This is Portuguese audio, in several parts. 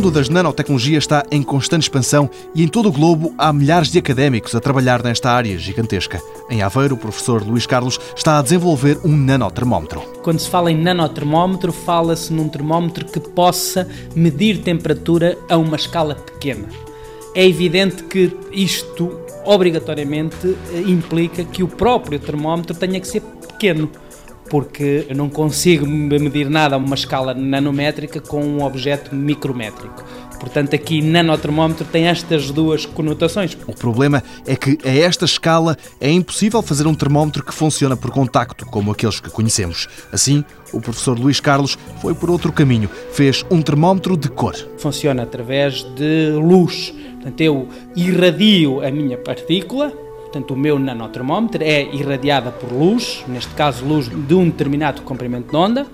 mundo das nanotecnologias está em constante expansão e em todo o globo há milhares de académicos a trabalhar nesta área gigantesca. Em Aveiro, o professor Luís Carlos está a desenvolver um nanotermómetro. Quando se fala em nanotermómetro, fala-se num termómetro que possa medir temperatura a uma escala pequena. É evidente que isto obrigatoriamente implica que o próprio termómetro tenha que ser pequeno porque eu não consigo medir nada a uma escala nanométrica com um objeto micrométrico. Portanto, aqui nanotermómetro tem estas duas conotações. O problema é que a esta escala é impossível fazer um termómetro que funciona por contacto, como aqueles que conhecemos. Assim, o professor Luís Carlos foi por outro caminho. Fez um termómetro de cor. Funciona através de luz. Portanto, eu irradio a minha partícula, Portanto, o meu nanotermómetro é irradiada por luz, neste caso luz de um determinado comprimento de onda,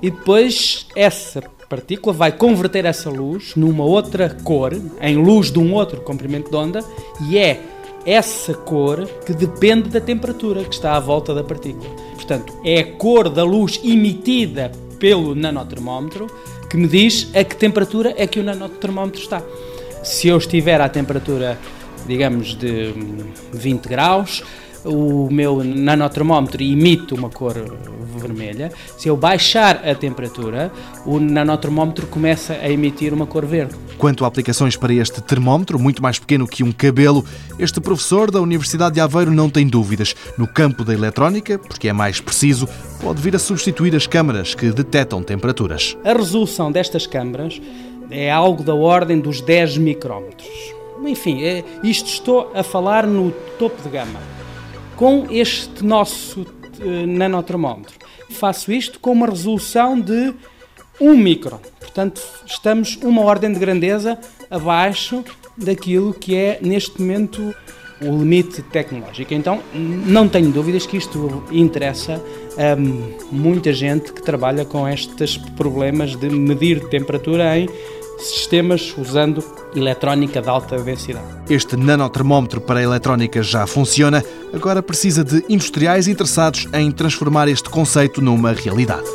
e depois essa partícula vai converter essa luz numa outra cor, em luz de um outro comprimento de onda, e é essa cor que depende da temperatura que está à volta da partícula. Portanto, é a cor da luz emitida pelo nanotermómetro que me diz a que temperatura é que o nanotermómetro está. Se eu estiver à temperatura digamos, de 20 graus, o meu nanotermómetro emite uma cor vermelha. Se eu baixar a temperatura, o nanotermómetro começa a emitir uma cor verde. Quanto a aplicações para este termómetro, muito mais pequeno que um cabelo, este professor da Universidade de Aveiro não tem dúvidas. No campo da eletrónica, porque é mais preciso, pode vir a substituir as câmaras que detectam temperaturas. A resolução destas câmaras é algo da ordem dos 10 micrómetros. Enfim, é, isto estou a falar no topo de gama. Com este nosso uh, nanotermómetro, faço isto com uma resolução de 1 micron. Portanto, estamos uma ordem de grandeza abaixo daquilo que é neste momento o limite tecnológico. Então, não tenho dúvidas que isto interessa a muita gente que trabalha com estes problemas de medir temperatura em sistemas usando eletrónica de alta densidade. Este nanotermómetro para a eletrónica já funciona, agora precisa de industriais interessados em transformar este conceito numa realidade.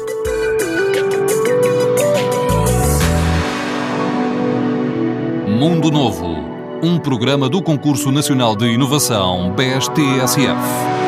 Mundo Novo, um programa do Concurso Nacional de Inovação BSTSF.